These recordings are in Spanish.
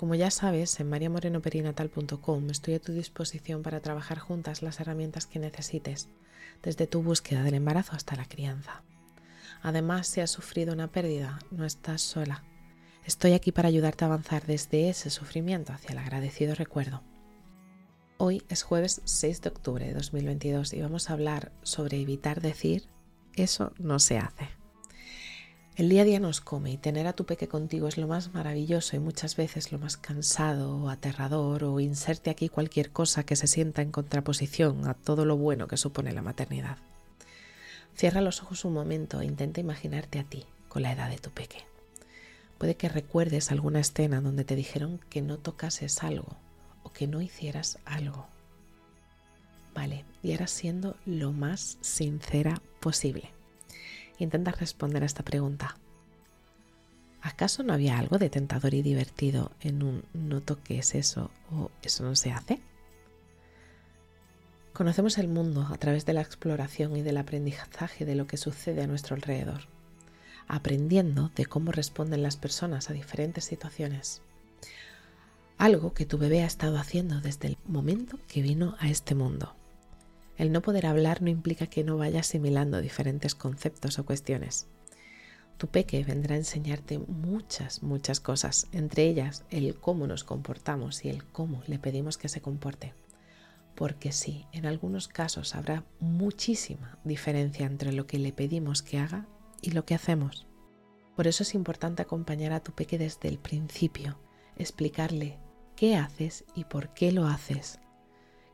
Como ya sabes, en mariamorenoperinatal.com estoy a tu disposición para trabajar juntas las herramientas que necesites desde tu búsqueda del embarazo hasta la crianza. Además, si has sufrido una pérdida, no estás sola. Estoy aquí para ayudarte a avanzar desde ese sufrimiento hacia el agradecido recuerdo. Hoy es jueves 6 de octubre de 2022 y vamos a hablar sobre evitar decir eso no se hace. El día a día nos come y tener a tu peque contigo es lo más maravilloso y muchas veces lo más cansado o aterrador o inserte aquí cualquier cosa que se sienta en contraposición a todo lo bueno que supone la maternidad. Cierra los ojos un momento e intenta imaginarte a ti con la edad de tu peque. Puede que recuerdes alguna escena donde te dijeron que no tocases algo o que no hicieras algo. Vale, y ahora siendo lo más sincera posible. Intenta responder a esta pregunta. ¿Acaso no había algo de tentador y divertido en un no toques eso o eso no se hace? Conocemos el mundo a través de la exploración y del aprendizaje de lo que sucede a nuestro alrededor, aprendiendo de cómo responden las personas a diferentes situaciones. Algo que tu bebé ha estado haciendo desde el momento que vino a este mundo. El no poder hablar no implica que no vaya asimilando diferentes conceptos o cuestiones. Tu peque vendrá a enseñarte muchas, muchas cosas, entre ellas el cómo nos comportamos y el cómo le pedimos que se comporte. Porque sí, en algunos casos habrá muchísima diferencia entre lo que le pedimos que haga y lo que hacemos. Por eso es importante acompañar a tu peque desde el principio, explicarle qué haces y por qué lo haces,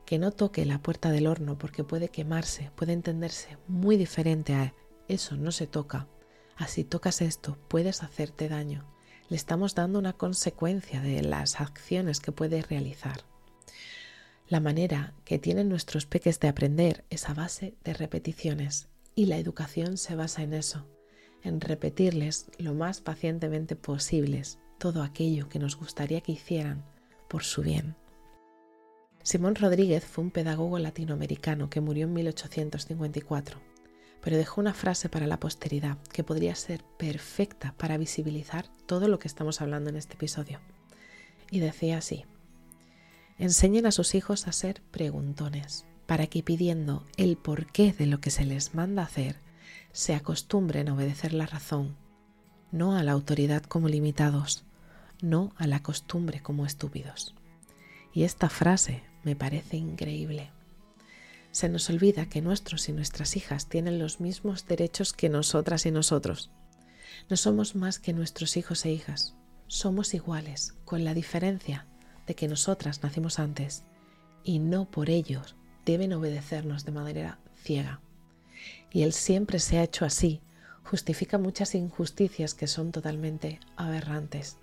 que no toque la puerta del horno porque puede quemarse, puede entenderse muy diferente a eso no se toca. Así tocas esto, puedes hacerte daño. Le estamos dando una consecuencia de las acciones que puede realizar. La manera que tienen nuestros peques de aprender es a base de repeticiones y la educación se basa en eso, en repetirles lo más pacientemente posibles todo aquello que nos gustaría que hicieran por su bien. Simón Rodríguez fue un pedagogo latinoamericano que murió en 1854, pero dejó una frase para la posteridad que podría ser perfecta para visibilizar todo lo que estamos hablando en este episodio. Y decía así, enseñen a sus hijos a ser preguntones, para que pidiendo el porqué de lo que se les manda hacer, se acostumbren a obedecer la razón, no a la autoridad como limitados, no a la costumbre como estúpidos. Y esta frase me parece increíble. Se nos olvida que nuestros y nuestras hijas tienen los mismos derechos que nosotras y nosotros. No somos más que nuestros hijos e hijas. Somos iguales, con la diferencia de que nosotras nacimos antes y no por ellos deben obedecernos de manera ciega. Y Él siempre se ha hecho así, justifica muchas injusticias que son totalmente aberrantes.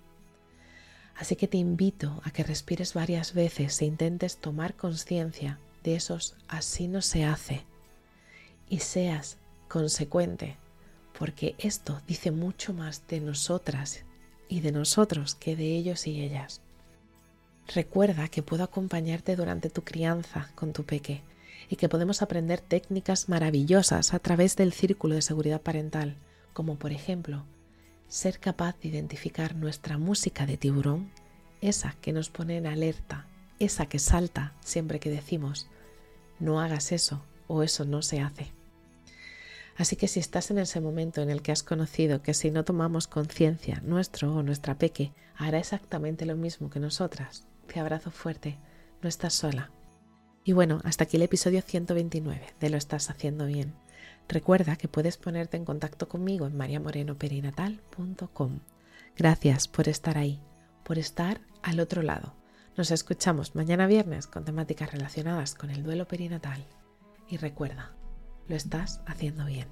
Así que te invito a que respires varias veces e intentes tomar conciencia de esos así no se hace y seas consecuente, porque esto dice mucho más de nosotras y de nosotros que de ellos y ellas. Recuerda que puedo acompañarte durante tu crianza con tu peque y que podemos aprender técnicas maravillosas a través del círculo de seguridad parental, como por ejemplo ser capaz de identificar nuestra música de tiburón, esa que nos pone en alerta, esa que salta siempre que decimos, no hagas eso o eso no se hace. Así que si estás en ese momento en el que has conocido que si no tomamos conciencia, nuestro o nuestra peque hará exactamente lo mismo que nosotras, te abrazo fuerte, no estás sola. Y bueno, hasta aquí el episodio 129 de Lo estás haciendo bien. Recuerda que puedes ponerte en contacto conmigo en mariamorenoperinatal.com. Gracias por estar ahí, por estar al otro lado. Nos escuchamos mañana viernes con temáticas relacionadas con el duelo perinatal. Y recuerda, lo estás haciendo bien.